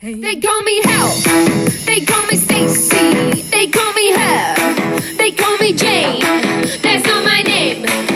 They call me Hell. They call me Stacy. They call me Her. They call me Jane. That's not my name.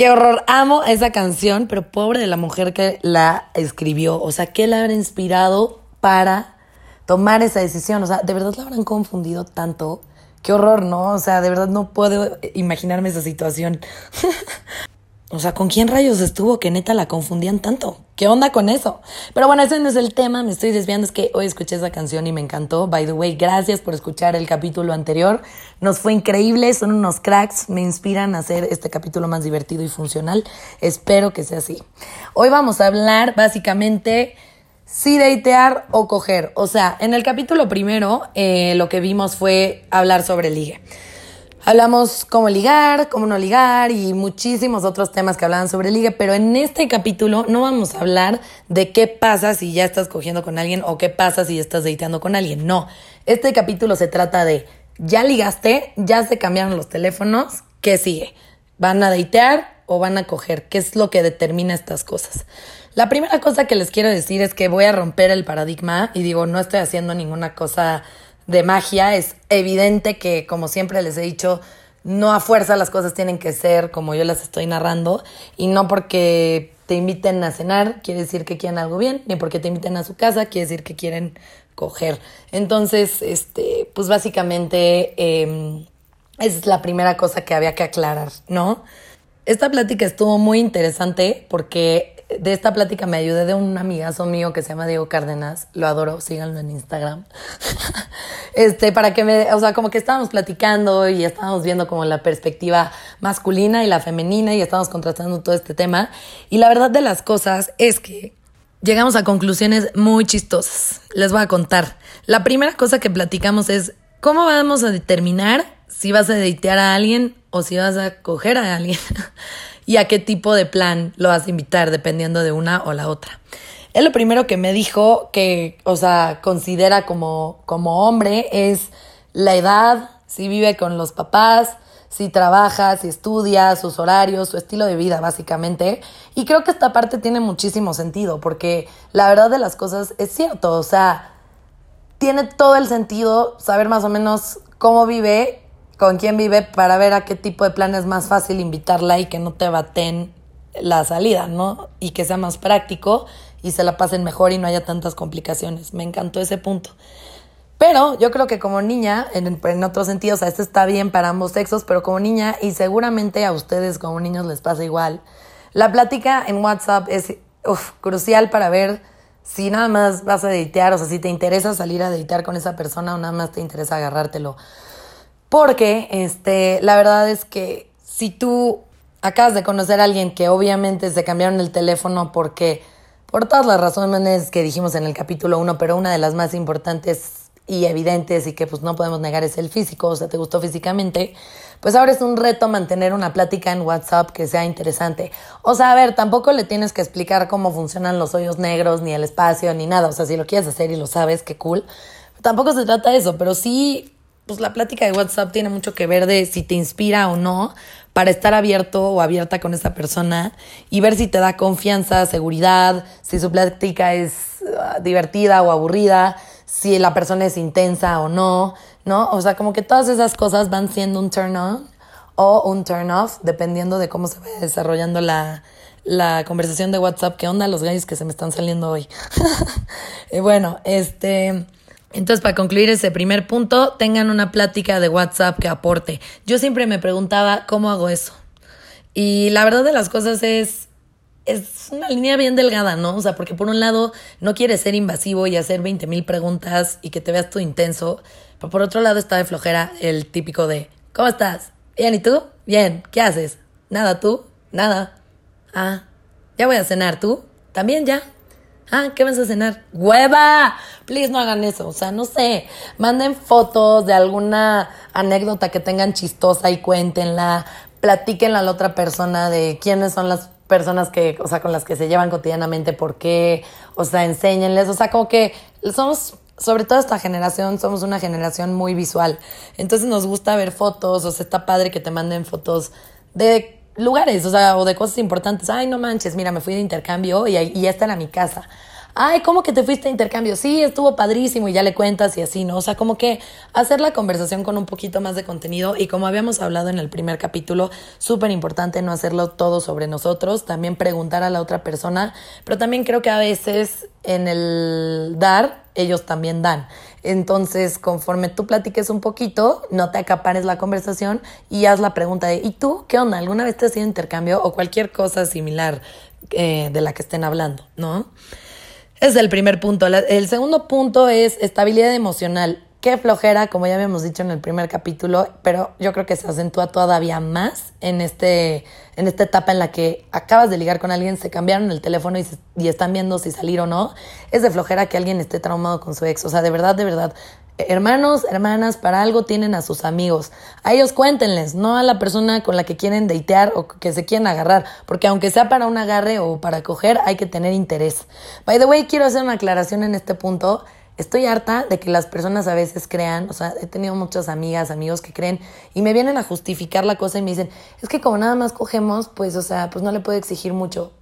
Qué horror, amo esa canción, pero pobre de la mujer que la escribió. O sea, ¿qué la habrá inspirado para tomar esa decisión? O sea, ¿de verdad la habrán confundido tanto? Qué horror, ¿no? O sea, de verdad no puedo imaginarme esa situación. O sea, ¿con quién rayos estuvo que neta la confundían tanto? ¿Qué onda con eso? Pero bueno, ese no es el tema, me estoy desviando, es que hoy escuché esa canción y me encantó. By the way, gracias por escuchar el capítulo anterior. Nos fue increíble, son unos cracks, me inspiran a hacer este capítulo más divertido y funcional. Espero que sea así. Hoy vamos a hablar básicamente si datear o coger. O sea, en el capítulo primero eh, lo que vimos fue hablar sobre ligue. Hablamos cómo ligar, cómo no ligar y muchísimos otros temas que hablaban sobre ligue, pero en este capítulo no vamos a hablar de qué pasa si ya estás cogiendo con alguien o qué pasa si estás dateando con alguien. No, este capítulo se trata de ya ligaste, ya se cambiaron los teléfonos, ¿qué sigue? ¿Van a datear o van a coger? ¿Qué es lo que determina estas cosas? La primera cosa que les quiero decir es que voy a romper el paradigma y digo, no estoy haciendo ninguna cosa de magia. Es evidente que, como siempre les he dicho, no a fuerza las cosas tienen que ser como yo las estoy narrando y no porque te inviten a cenar quiere decir que quieren algo bien, ni porque te inviten a su casa quiere decir que quieren coger. Entonces, este, pues básicamente eh, es la primera cosa que había que aclarar, ¿no? Esta plática estuvo muy interesante porque de esta plática me ayudé de un amigazo mío que se llama Diego Cárdenas. Lo adoro, síganlo en Instagram. este, para que me, o sea, como que estábamos platicando y estábamos viendo como la perspectiva masculina y la femenina y estábamos contrastando todo este tema. Y la verdad de las cosas es que llegamos a conclusiones muy chistosas. Les voy a contar. La primera cosa que platicamos es cómo vamos a determinar si vas a datear a alguien o si vas a coger a alguien. y a qué tipo de plan lo vas a invitar, dependiendo de una o la otra. Él lo primero que me dijo que, o sea, considera como, como hombre es la edad, si vive con los papás, si trabaja, si estudia, sus horarios, su estilo de vida, básicamente. Y creo que esta parte tiene muchísimo sentido, porque la verdad de las cosas es cierto, o sea, tiene todo el sentido saber más o menos cómo vive con quién vive para ver a qué tipo de plan es más fácil invitarla y que no te baten la salida, ¿no? Y que sea más práctico y se la pasen mejor y no haya tantas complicaciones. Me encantó ese punto. Pero yo creo que como niña, en, en otro sentido, o sea, esto está bien para ambos sexos, pero como niña, y seguramente a ustedes como niños les pasa igual, la plática en WhatsApp es crucial para ver si nada más vas a editear, o sea, si te interesa salir a editear con esa persona o nada más te interesa agarrártelo. Porque, este, la verdad es que si tú acabas de conocer a alguien que obviamente se cambiaron el teléfono porque, por todas las razones que dijimos en el capítulo 1, pero una de las más importantes y evidentes y que pues no podemos negar es el físico, o sea, te gustó físicamente, pues ahora es un reto mantener una plática en WhatsApp que sea interesante. O sea, a ver, tampoco le tienes que explicar cómo funcionan los hoyos negros, ni el espacio, ni nada. O sea, si lo quieres hacer y lo sabes, qué cool. Tampoco se trata de eso, pero sí pues la plática de WhatsApp tiene mucho que ver de si te inspira o no para estar abierto o abierta con esa persona y ver si te da confianza, seguridad, si su plática es uh, divertida o aburrida, si la persona es intensa o no, ¿no? O sea, como que todas esas cosas van siendo un turn on o un turn off, dependiendo de cómo se vaya desarrollando la, la conversación de WhatsApp. ¿Qué onda los gays que se me están saliendo hoy? bueno, este... Entonces, para concluir ese primer punto, tengan una plática de WhatsApp que aporte. Yo siempre me preguntaba cómo hago eso. Y la verdad de las cosas es, es una línea bien delgada, ¿no? O sea, porque por un lado no quieres ser invasivo y hacer 20 mil preguntas y que te veas tú intenso, pero por otro lado está de flojera el típico de, ¿cómo estás? Bien, ¿y tú? Bien, ¿qué haces? Nada, ¿tú? Nada. Ah, ya voy a cenar, ¿tú? También ya. Ah, ¿qué vas a cenar? ¡Hueva! Please no hagan eso. O sea, no sé. Manden fotos de alguna anécdota que tengan chistosa y cuéntenla. Platíquenla a la otra persona de quiénes son las personas que, o sea, con las que se llevan cotidianamente, por qué, o sea, enséñenles, o sea, como que somos, sobre todo esta generación, somos una generación muy visual, entonces nos gusta ver fotos, o sea, está padre que te manden fotos de lugares, o sea, o de cosas importantes, ay, no manches, mira, me fui de intercambio y, y esta era mi casa ay, ¿cómo que te fuiste a intercambio? Sí, estuvo padrísimo y ya le cuentas y así, ¿no? O sea, como que hacer la conversación con un poquito más de contenido y como habíamos hablado en el primer capítulo, súper importante no hacerlo todo sobre nosotros, también preguntar a la otra persona, pero también creo que a veces en el dar, ellos también dan. Entonces, conforme tú platiques un poquito, no te acapares la conversación y haz la pregunta de, ¿y tú qué onda? ¿Alguna vez te has ido intercambio o cualquier cosa similar eh, de la que estén hablando, ¿no? Es el primer punto. El segundo punto es estabilidad emocional. Qué flojera, como ya habíamos dicho en el primer capítulo, pero yo creo que se acentúa todavía más en, este, en esta etapa en la que acabas de ligar con alguien, se cambiaron el teléfono y, y están viendo si salir o no. Es de flojera que alguien esté traumado con su ex. O sea, de verdad, de verdad, hermanos, hermanas, para algo tienen a sus amigos. A ellos cuéntenles, no a la persona con la que quieren deitear o que se quieren agarrar, porque aunque sea para un agarre o para coger, hay que tener interés. By the way, quiero hacer una aclaración en este punto. Estoy harta de que las personas a veces crean, o sea, he tenido muchas amigas, amigos que creen y me vienen a justificar la cosa y me dicen, es que como nada más cogemos, pues, o sea, pues no le puedo exigir mucho.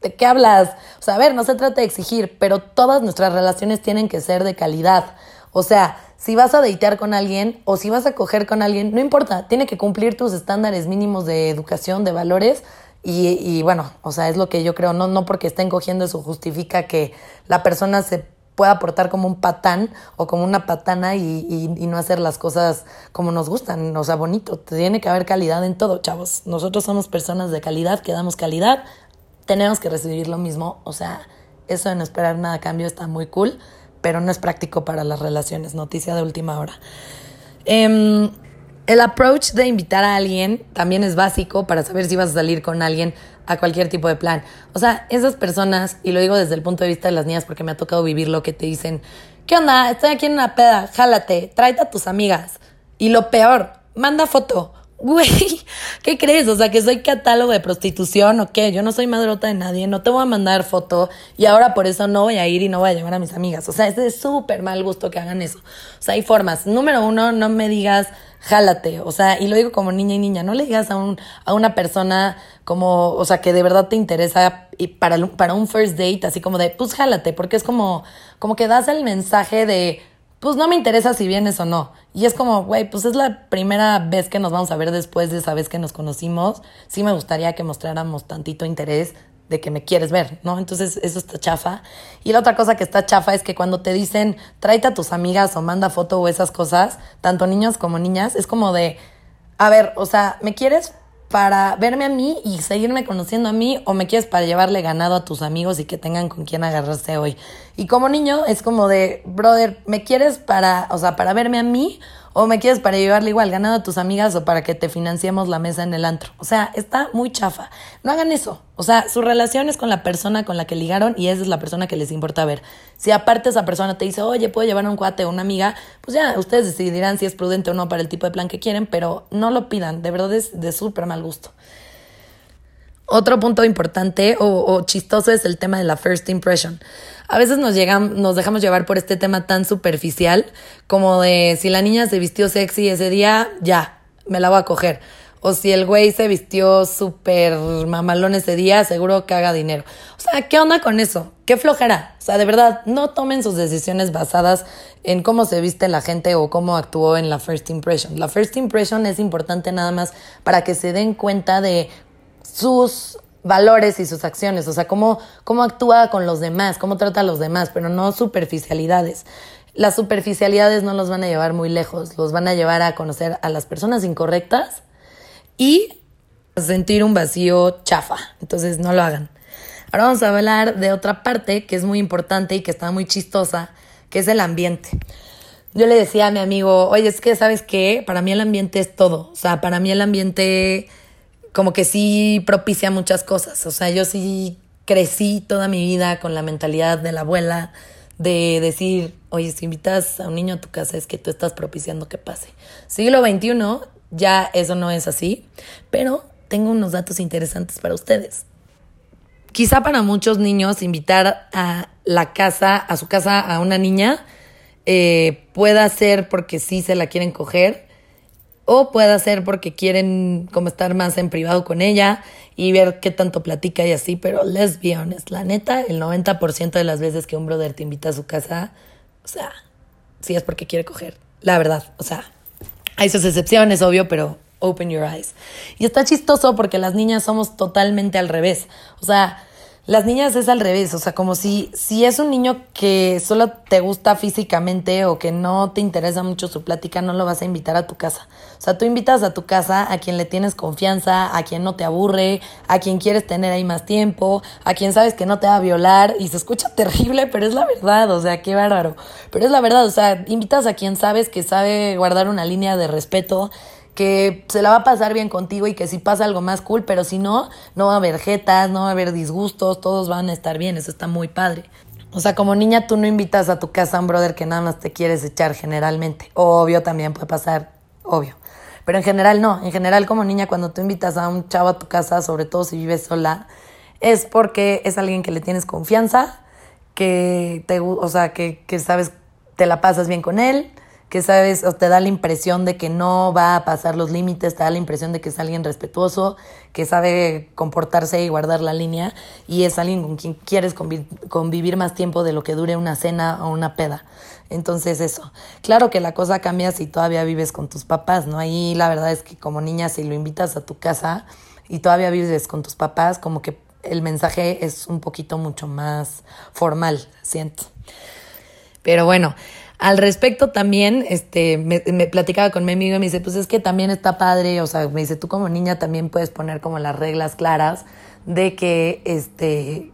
¿De qué hablas? O sea, a ver, no se trata de exigir, pero todas nuestras relaciones tienen que ser de calidad. O sea, si vas a deitear con alguien o si vas a coger con alguien, no importa, tiene que cumplir tus estándares mínimos de educación, de valores. Y, bueno, o sea, es lo que yo creo, no, no porque estén cogiendo eso justifica que la persona se pueda portar como un patán o como una patana y, y, no hacer las cosas como nos gustan, o sea, bonito. Tiene que haber calidad en todo, chavos. Nosotros somos personas de calidad, que damos calidad, tenemos que recibir lo mismo, o sea, eso de no esperar nada a cambio está muy cool pero no es práctico para las relaciones. Noticia de última hora. Em, el approach de invitar a alguien también es básico para saber si vas a salir con alguien a cualquier tipo de plan. O sea, esas personas, y lo digo desde el punto de vista de las niñas porque me ha tocado vivir lo que te dicen, ¿qué onda? Estoy aquí en una peda, jálate, tráete a tus amigas. Y lo peor, manda foto güey, ¿qué crees? O sea, que soy catálogo de prostitución o qué? Yo no soy madrota de nadie, no te voy a mandar foto y ahora por eso no voy a ir y no voy a llevar a mis amigas. O sea, es de súper mal gusto que hagan eso. O sea, hay formas. Número uno, no me digas, jálate. O sea, y lo digo como niña y niña, no le digas a, un, a una persona como, o sea, que de verdad te interesa para, para un first date, así como de, pues jálate, porque es como, como que das el mensaje de pues no me interesa si vienes o no. Y es como, güey, pues es la primera vez que nos vamos a ver después de esa vez que nos conocimos. Sí me gustaría que mostráramos tantito interés de que me quieres ver, ¿no? Entonces eso está chafa. Y la otra cosa que está chafa es que cuando te dicen, tráete a tus amigas o manda foto o esas cosas, tanto niños como niñas, es como de, a ver, o sea, ¿me quieres para verme a mí y seguirme conociendo a mí o me quieres para llevarle ganado a tus amigos y que tengan con quién agarrarse hoy. Y como niño es como de, brother, ¿me quieres para, o sea, para verme a mí o me quieres para llevarle igual ganado a tus amigas o para que te financiemos la mesa en el antro? O sea, está muy chafa. No hagan eso. O sea, su relación es con la persona con la que ligaron y esa es la persona que les importa ver. Si aparte esa persona te dice, oye, puedo llevar un cuate o una amiga, pues ya ustedes decidirán si es prudente o no para el tipo de plan que quieren, pero no lo pidan. De verdad es de súper mal gusto. Otro punto importante o, chistoso es el tema de la first impression. A veces nos, nos dejamos llevar por este tema tan superficial como de si la niña se vistió sexy ese día, ya, me la voy a coger. O si el güey se vistió súper mamalón ese día, seguro que haga dinero. O sea, ¿qué onda con eso? ¿Qué flojera? O sea, de verdad, no tomen sus decisiones basadas en cómo se viste la gente o cómo actuó en la first impression. La first impression es importante nada más para que se den cuenta de sus valores y sus acciones, o sea, cómo, cómo actúa con los demás, cómo trata a los demás, pero no superficialidades. Las superficialidades no los van a llevar muy lejos, los van a llevar a conocer a las personas incorrectas y a sentir un vacío chafa, entonces no lo hagan. Ahora vamos a hablar de otra parte que es muy importante y que está muy chistosa, que es el ambiente. Yo le decía a mi amigo, oye, es que sabes qué, para mí el ambiente es todo, o sea, para mí el ambiente como que sí propicia muchas cosas. O sea, yo sí crecí toda mi vida con la mentalidad de la abuela de decir, oye, si invitas a un niño a tu casa es que tú estás propiciando que pase. Siglo XXI, ya eso no es así, pero tengo unos datos interesantes para ustedes. quizá para muchos niños invitar a la casa, a su casa a una niña, eh, pueda ser porque sí se la quieren coger o pueda ser porque quieren como estar más en privado con ella y ver qué tanto platica y así, pero let's be honest, la neta, el 90% de las veces que un brother te invita a su casa, o sea, sí es porque quiere coger, la verdad, o sea, hay sus excepciones, obvio, pero open your eyes. Y está chistoso porque las niñas somos totalmente al revés. O sea, las niñas es al revés, o sea, como si, si es un niño que solo te gusta físicamente o que no te interesa mucho su plática, no lo vas a invitar a tu casa. O sea, tú invitas a tu casa a quien le tienes confianza, a quien no te aburre, a quien quieres tener ahí más tiempo, a quien sabes que no te va a violar y se escucha terrible, pero es la verdad, o sea, qué bárbaro. Pero es la verdad, o sea, invitas a quien sabes que sabe guardar una línea de respeto que se la va a pasar bien contigo y que si pasa algo más cool, pero si no, no va a haber jetas, no va a haber disgustos, todos van a estar bien, eso está muy padre. O sea, como niña tú no invitas a tu casa a un brother que nada más te quieres echar generalmente. Obvio también puede pasar, obvio. Pero en general no, en general como niña cuando tú invitas a un chavo a tu casa, sobre todo si vives sola, es porque es alguien que le tienes confianza, que te, o sea, que, que sabes, te la pasas bien con él, que sabes, o te da la impresión de que no va a pasar los límites, te da la impresión de que es alguien respetuoso, que sabe comportarse y guardar la línea, y es alguien con quien quieres convivir más tiempo de lo que dure una cena o una peda. Entonces eso, claro que la cosa cambia si todavía vives con tus papás, ¿no? Ahí la verdad es que como niña si lo invitas a tu casa y todavía vives con tus papás, como que el mensaje es un poquito mucho más formal, siento. Pero bueno, al respecto también, este, me, platicaba con mi amigo y me dice, pues es que también está padre, o sea, me dice, tú como niña también puedes poner como las reglas claras de que, este,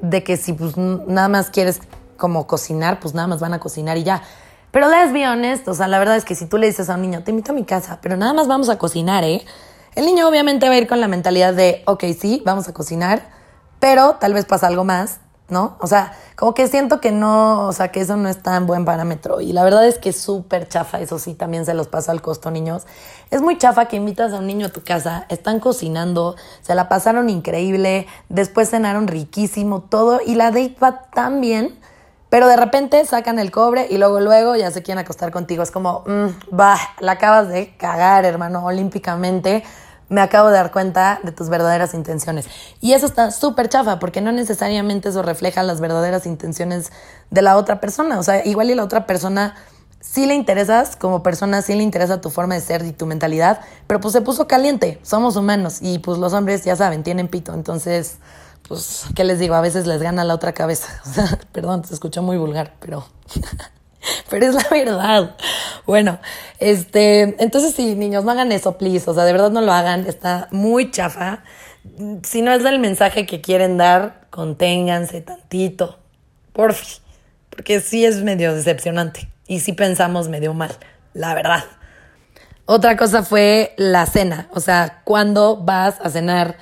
de que si pues nada más quieres como cocinar, pues nada más van a cocinar y ya. Pero let's be honest, o sea, la verdad es que si tú le dices a un niño, te invito a mi casa, pero nada más vamos a cocinar, ¿eh? El niño obviamente va a ir con la mentalidad de, ok, sí, vamos a cocinar, pero tal vez pasa algo más ¿no? O sea, como que siento que no, o sea, que eso no es tan buen parámetro. Y la verdad es que es súper chafa, eso sí, también se los paso al costo, niños. Es muy chafa que invitas a un niño a tu casa, están cocinando, se la pasaron increíble, después cenaron riquísimo, todo, y la date va tan bien, pero de repente sacan el cobre y luego, luego ya se quieren acostar contigo. Es como, mm, va, la acabas de cagar, hermano, olímpicamente me acabo de dar cuenta de tus verdaderas intenciones. Y eso está súper chafa, porque no necesariamente eso refleja las verdaderas intenciones de la otra persona. O sea, igual y la otra persona sí le interesas como persona, sí le interesa tu forma de ser y tu mentalidad, pero pues se puso caliente. Somos humanos y pues los hombres, ya saben, tienen pito. Entonces, pues, ¿qué les digo? A veces les gana la otra cabeza. O sea, perdón, se escuchó muy vulgar, pero... Pero es la verdad. Bueno, este, entonces sí, niños, no hagan eso, please. O sea, de verdad no lo hagan. Está muy chafa. Si no es el mensaje que quieren dar, conténganse tantito. Por fin. Porque sí es medio decepcionante. Y sí pensamos medio mal, la verdad. Otra cosa fue la cena. O sea, cuando vas a cenar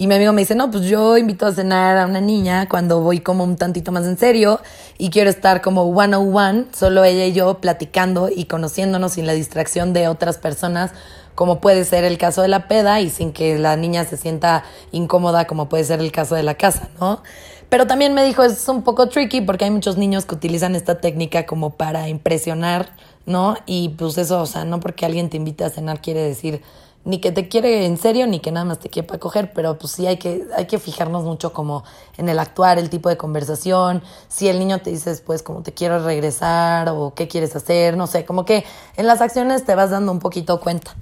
y mi amigo me dice, no, pues yo invito a cenar a una niña cuando voy como un tantito más en serio y quiero estar como one on one, solo ella y yo platicando y conociéndonos sin la distracción de otras personas, como puede ser el caso de la peda y sin que la niña se sienta incómoda, como puede ser el caso de la casa, ¿no? Pero también me dijo, es un poco tricky porque hay muchos niños que utilizan esta técnica como para impresionar, ¿no? Y pues eso, o sea, no porque alguien te invite a cenar quiere decir ni que te quiere en serio ni que nada más te quiere para coger, pero pues sí hay que, hay que fijarnos mucho como en el actuar, el tipo de conversación, si el niño te dice después como te quiero regresar o qué quieres hacer, no sé, como que en las acciones te vas dando un poquito cuenta.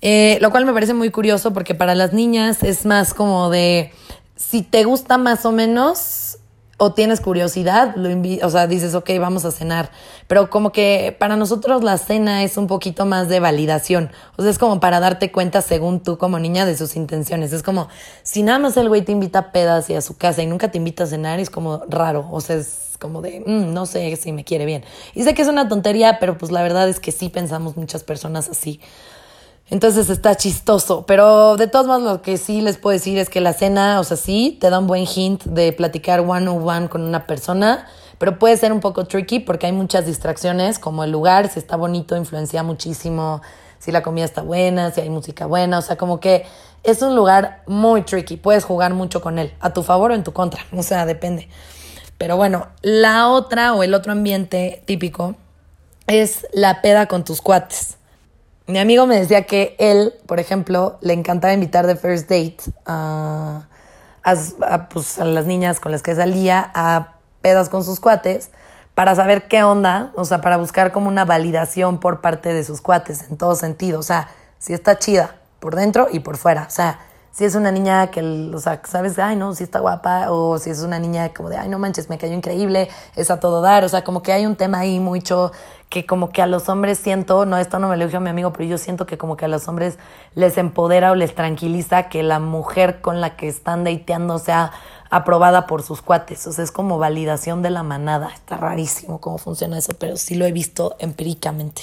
Eh, lo cual me parece muy curioso porque para las niñas es más como de si te gusta más o menos, o tienes curiosidad, lo o sea, dices, ok, vamos a cenar. Pero como que para nosotros la cena es un poquito más de validación. O sea, es como para darte cuenta según tú como niña de sus intenciones. Es como, si nada más el güey te invita a pedas y a su casa y nunca te invita a cenar, es como raro. O sea, es como de, mm, no sé si me quiere bien. Y sé que es una tontería, pero pues la verdad es que sí pensamos muchas personas así. Entonces está chistoso, pero de todos modos lo que sí les puedo decir es que la cena, o sea, sí, te da un buen hint de platicar one on one con una persona, pero puede ser un poco tricky porque hay muchas distracciones, como el lugar, si está bonito, influencia muchísimo, si la comida está buena, si hay música buena, o sea, como que es un lugar muy tricky. Puedes jugar mucho con él, a tu favor o en tu contra. O sea, depende. Pero bueno, la otra o el otro ambiente típico es la peda con tus cuates. Mi amigo me decía que él, por ejemplo, le encantaba invitar de first date a, a, pues, a las niñas con las que salía a pedas con sus cuates para saber qué onda, o sea, para buscar como una validación por parte de sus cuates en todo sentido. O sea, si está chida por dentro y por fuera. O sea, si es una niña que, o sea, sabes, ay, no, si está guapa, o si es una niña como de, ay, no manches, me cayó increíble, es a todo dar, o sea, como que hay un tema ahí mucho que como que a los hombres siento, no, esto no me lo dijo mi amigo, pero yo siento que como que a los hombres les empodera o les tranquiliza que la mujer con la que están dateando sea aprobada por sus cuates, o sea, es como validación de la manada, está rarísimo cómo funciona eso, pero sí lo he visto empíricamente.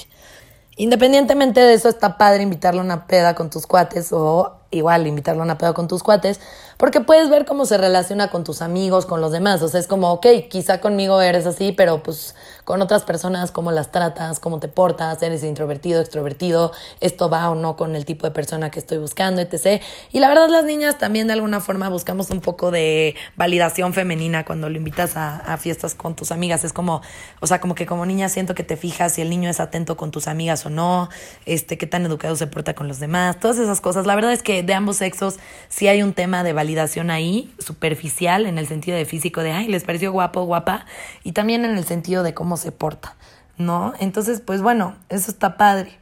Independientemente de eso, está padre invitarle a una peda con tus cuates o igual invitarlo a una peda con tus cuates, porque puedes ver cómo se relaciona con tus amigos, con los demás. O sea, es como, ok, quizá conmigo eres así, pero pues con otras personas, cómo las tratas, cómo te portas, eres introvertido, extrovertido, esto va o no con el tipo de persona que estoy buscando, etc. Y la verdad, las niñas también de alguna forma buscamos un poco de validación femenina cuando lo invitas a, fiestas con tus amigas. Es como, o sea, como que como niña siento que te fijas si el niño es atento con tus amigas o no, este, qué tan educado se porta con los demás, todas esas cosas. La verdad es que de ambos sexos sí hay un tema de validación ahí, superficial, en el sentido de físico, de, ay, les pareció guapo, guapa, y también en el sentido de cómo se porta, ¿no? Entonces, pues bueno, eso está padre.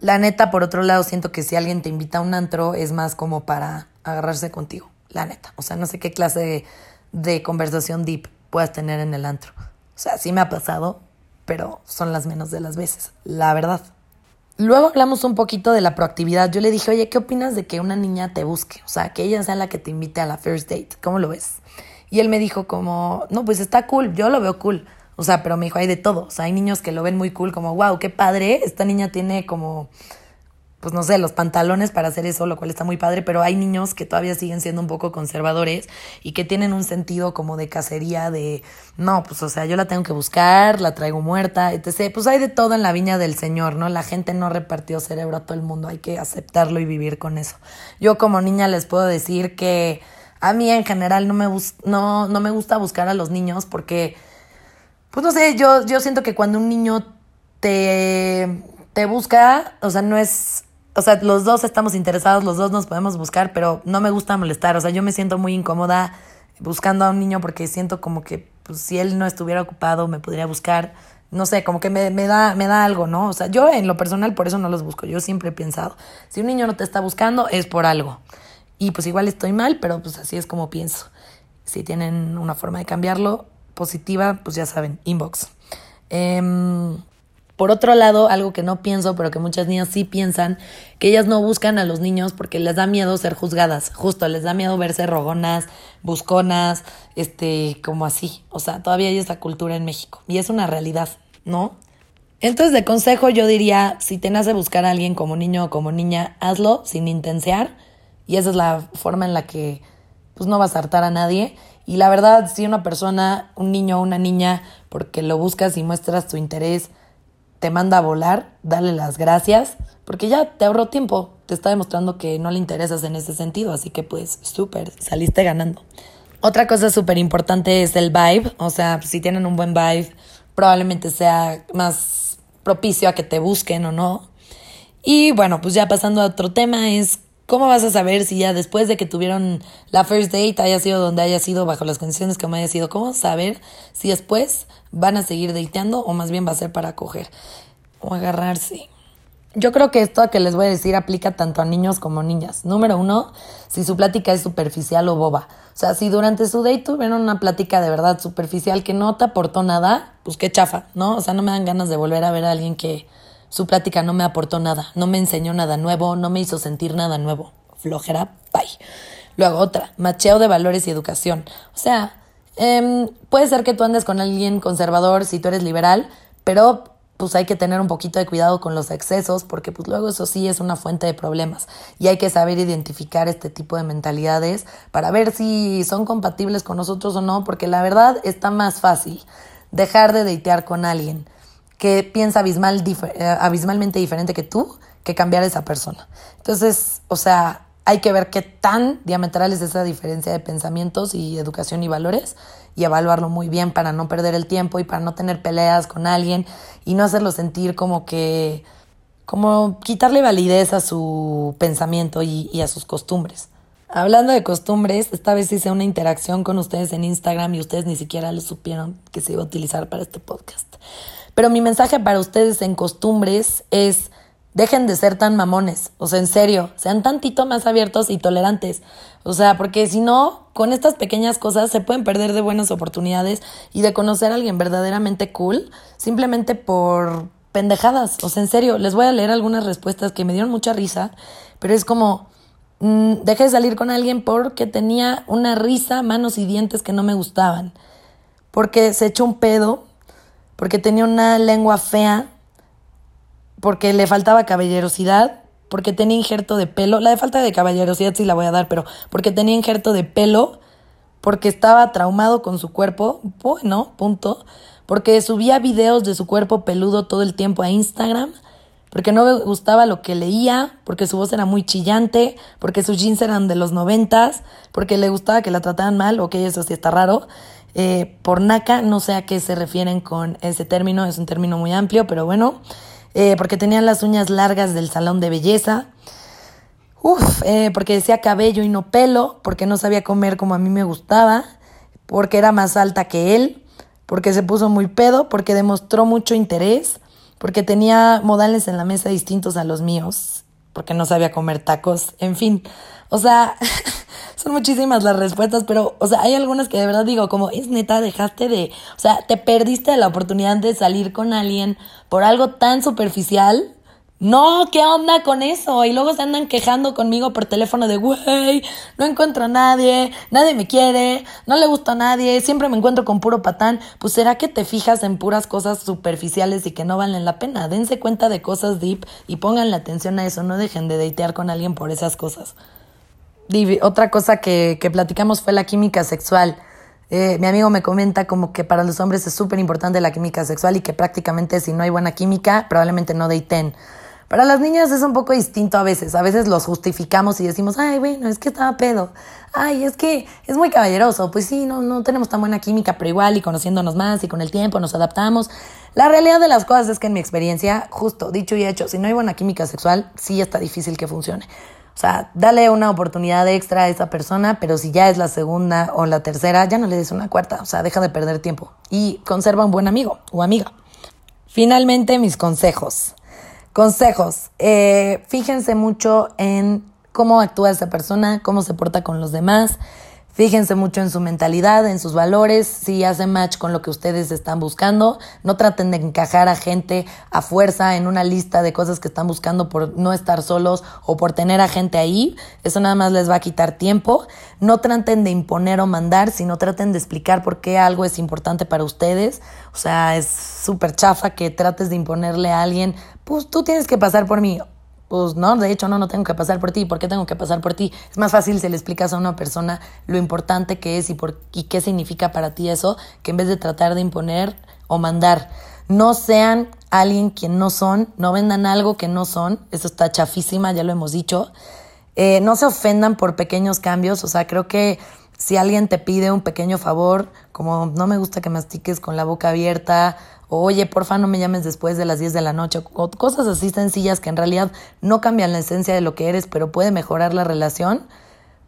La neta, por otro lado, siento que si alguien te invita a un antro es más como para agarrarse contigo, la neta. O sea, no sé qué clase de conversación deep puedas tener en el antro. O sea, sí me ha pasado, pero son las menos de las veces, la verdad. Luego hablamos un poquito de la proactividad. Yo le dije, oye, ¿qué opinas de que una niña te busque? O sea, que ella sea la que te invite a la first date. ¿Cómo lo ves? Y él me dijo como, no, pues está cool, yo lo veo cool. O sea, pero me dijo, hay de todo. O sea, hay niños que lo ven muy cool, como, wow, qué padre, esta niña tiene como pues no sé, los pantalones para hacer eso, lo cual está muy padre, pero hay niños que todavía siguen siendo un poco conservadores y que tienen un sentido como de cacería, de, no, pues o sea, yo la tengo que buscar, la traigo muerta, etc. Pues hay de todo en la viña del Señor, ¿no? La gente no repartió cerebro a todo el mundo, hay que aceptarlo y vivir con eso. Yo como niña les puedo decir que a mí en general no me, no, no me gusta buscar a los niños porque, pues no sé, yo, yo siento que cuando un niño te, te busca, o sea, no es o sea, los dos estamos interesados, los dos nos podemos buscar, pero no me gusta molestar. O sea, yo me siento muy incómoda buscando a un niño porque siento como que pues, si él no estuviera ocupado me podría buscar. No sé, como que me, me, da, me da algo, ¿no? O sea, yo en lo personal por eso no los busco. Yo siempre he pensado, si un niño no te está buscando es por algo. Y pues igual estoy mal, pero pues así es como pienso. Si tienen una forma de cambiarlo positiva, pues ya saben, inbox. Eh, por otro lado, algo que no pienso, pero que muchas niñas sí piensan, que ellas no buscan a los niños porque les da miedo ser juzgadas, justo les da miedo verse rogonas, busconas, este, como así. O sea, todavía hay esa cultura en México y es una realidad, ¿no? Entonces, de consejo yo diría, si te nace buscar a alguien como niño o como niña, hazlo sin intensear y esa es la forma en la que pues no vas a hartar a nadie. Y la verdad, si una persona, un niño o una niña, porque lo buscas y muestras tu interés, te manda a volar, dale las gracias, porque ya te ahorró tiempo, te está demostrando que no le interesas en ese sentido, así que pues súper, saliste ganando. Otra cosa súper importante es el vibe, o sea, si tienen un buen vibe, probablemente sea más propicio a que te busquen o no. Y bueno, pues ya pasando a otro tema es ¿Cómo vas a saber si ya después de que tuvieron la first date haya sido donde haya sido, bajo las condiciones que haya sido? ¿Cómo saber si después van a seguir dateando o más bien va a ser para coger o agarrarse? Yo creo que esto que les voy a decir aplica tanto a niños como niñas. Número uno, si su plática es superficial o boba. O sea, si durante su date tuvieron una plática de verdad superficial que no te aportó nada, pues qué chafa, ¿no? O sea, no me dan ganas de volver a ver a alguien que su plática no me aportó nada, no me enseñó nada nuevo, no me hizo sentir nada nuevo. Flojera, bye. Luego otra, macheo de valores y educación. O sea, em, puede ser que tú andes con alguien conservador si tú eres liberal, pero pues hay que tener un poquito de cuidado con los excesos porque pues luego eso sí es una fuente de problemas y hay que saber identificar este tipo de mentalidades para ver si son compatibles con nosotros o no porque la verdad está más fácil dejar de datear con alguien que piensa abismal, eh, abismalmente diferente que tú, que cambiar a esa persona. Entonces, o sea, hay que ver qué tan diametral es esa diferencia de pensamientos y educación y valores y evaluarlo muy bien para no perder el tiempo y para no tener peleas con alguien y no hacerlo sentir como que, como quitarle validez a su pensamiento y, y a sus costumbres. Hablando de costumbres, esta vez hice una interacción con ustedes en Instagram y ustedes ni siquiera lo supieron que se iba a utilizar para este podcast. Pero mi mensaje para ustedes en costumbres es dejen de ser tan mamones, o sea, en serio, sean tantito más abiertos y tolerantes. O sea, porque si no, con estas pequeñas cosas se pueden perder de buenas oportunidades y de conocer a alguien verdaderamente cool, simplemente por pendejadas. O sea, en serio, les voy a leer algunas respuestas que me dieron mucha risa, pero es como, mm, dejé de salir con alguien porque tenía una risa, manos y dientes que no me gustaban, porque se echó un pedo, porque tenía una lengua fea, porque le faltaba caballerosidad, porque tenía injerto de pelo. La de falta de caballerosidad sí la voy a dar, pero porque tenía injerto de pelo, porque estaba traumado con su cuerpo, bueno, punto. Porque subía videos de su cuerpo peludo todo el tiempo a Instagram, porque no me gustaba lo que leía, porque su voz era muy chillante, porque sus jeans eran de los noventas, porque le gustaba que la trataran mal, ok, eso sí está raro. Eh, por naca, no sé a qué se refieren con ese término, es un término muy amplio, pero bueno. Eh, porque tenía las uñas largas del salón de belleza. Uf, eh, porque decía cabello y no pelo, porque no sabía comer como a mí me gustaba, porque era más alta que él, porque se puso muy pedo, porque demostró mucho interés, porque tenía modales en la mesa distintos a los míos, porque no sabía comer tacos, en fin. O sea, son muchísimas las respuestas, pero, o sea, hay algunas que de verdad digo, como, es neta, dejaste de, o sea, te perdiste la oportunidad de salir con alguien por algo tan superficial. No, ¿qué onda con eso? Y luego se andan quejando conmigo por teléfono de, güey, no encuentro a nadie, nadie me quiere, no le gusta a nadie, siempre me encuentro con puro patán. Pues será que te fijas en puras cosas superficiales y que no valen la pena. Dense cuenta de cosas deep y pongan la atención a eso, no dejen de datear con alguien por esas cosas otra cosa que, que, platicamos fue la química sexual. Eh, mi amigo me comenta como que para los hombres es súper importante la química sexual y que prácticamente si no hay buena química, probablemente no daten. Para las niñas es un poco distinto a veces. A veces los justificamos y decimos, ay, bueno, es que estaba pedo. Ay, es que es muy caballeroso. Pues sí, no, no tenemos tan buena química, pero igual y conociéndonos más y con el tiempo nos adaptamos. La realidad de las cosas es que en mi experiencia, justo dicho y hecho, si no hay buena química sexual, sí está difícil que funcione. O sea, dale una oportunidad extra a esa persona, pero si ya es la segunda o la tercera, ya no le des una cuarta. O sea, deja de perder tiempo y conserva un buen amigo o amiga. Finalmente, mis consejos. Consejos. Eh, fíjense mucho en cómo actúa esa persona, cómo se porta con los demás. Fíjense mucho en su mentalidad, en sus valores, si hace match con lo que ustedes están buscando. No traten de encajar a gente a fuerza en una lista de cosas que están buscando por no estar solos o por tener a gente ahí. Eso nada más les va a quitar tiempo. No traten de imponer o mandar, sino traten de explicar por qué algo es importante para ustedes. O sea, es súper chafa que trates de imponerle a alguien, pues tú tienes que pasar por mí pues no, de hecho no, no tengo que pasar por ti, ¿por qué tengo que pasar por ti? Es más fácil si le explicas a una persona lo importante que es y, por, y qué significa para ti eso, que en vez de tratar de imponer o mandar. No sean alguien quien no son, no vendan algo que no son, eso está chafísima, ya lo hemos dicho. Eh, no se ofendan por pequeños cambios, o sea, creo que si alguien te pide un pequeño favor, como no me gusta que mastiques con la boca abierta oye, porfa, no me llames después de las 10 de la noche, o cosas así sencillas que en realidad no cambian la esencia de lo que eres, pero puede mejorar la relación,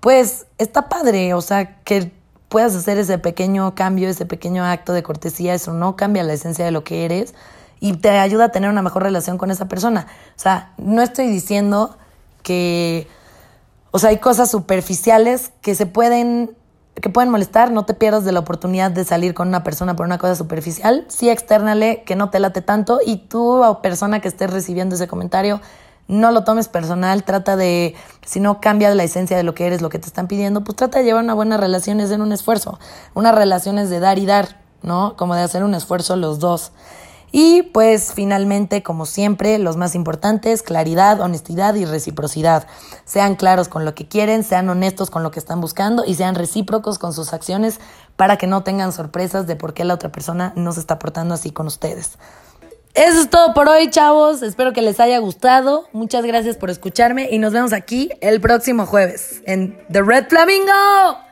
pues está padre, o sea, que puedas hacer ese pequeño cambio, ese pequeño acto de cortesía, eso no cambia la esencia de lo que eres y te ayuda a tener una mejor relación con esa persona. O sea, no estoy diciendo que, o sea, hay cosas superficiales que se pueden que pueden molestar, no te pierdas de la oportunidad de salir con una persona por una cosa superficial, sí externale que no te late tanto y tú o persona que estés recibiendo ese comentario, no lo tomes personal, trata de, si no cambia la esencia de lo que eres, lo que te están pidiendo, pues trata de llevar una buena relación, es un esfuerzo, una relación es de dar y dar, ¿no? Como de hacer un esfuerzo los dos. Y pues finalmente, como siempre, los más importantes, claridad, honestidad y reciprocidad. Sean claros con lo que quieren, sean honestos con lo que están buscando y sean recíprocos con sus acciones para que no tengan sorpresas de por qué la otra persona no se está portando así con ustedes. Eso es todo por hoy, chavos. Espero que les haya gustado. Muchas gracias por escucharme y nos vemos aquí el próximo jueves en The Red Flamingo.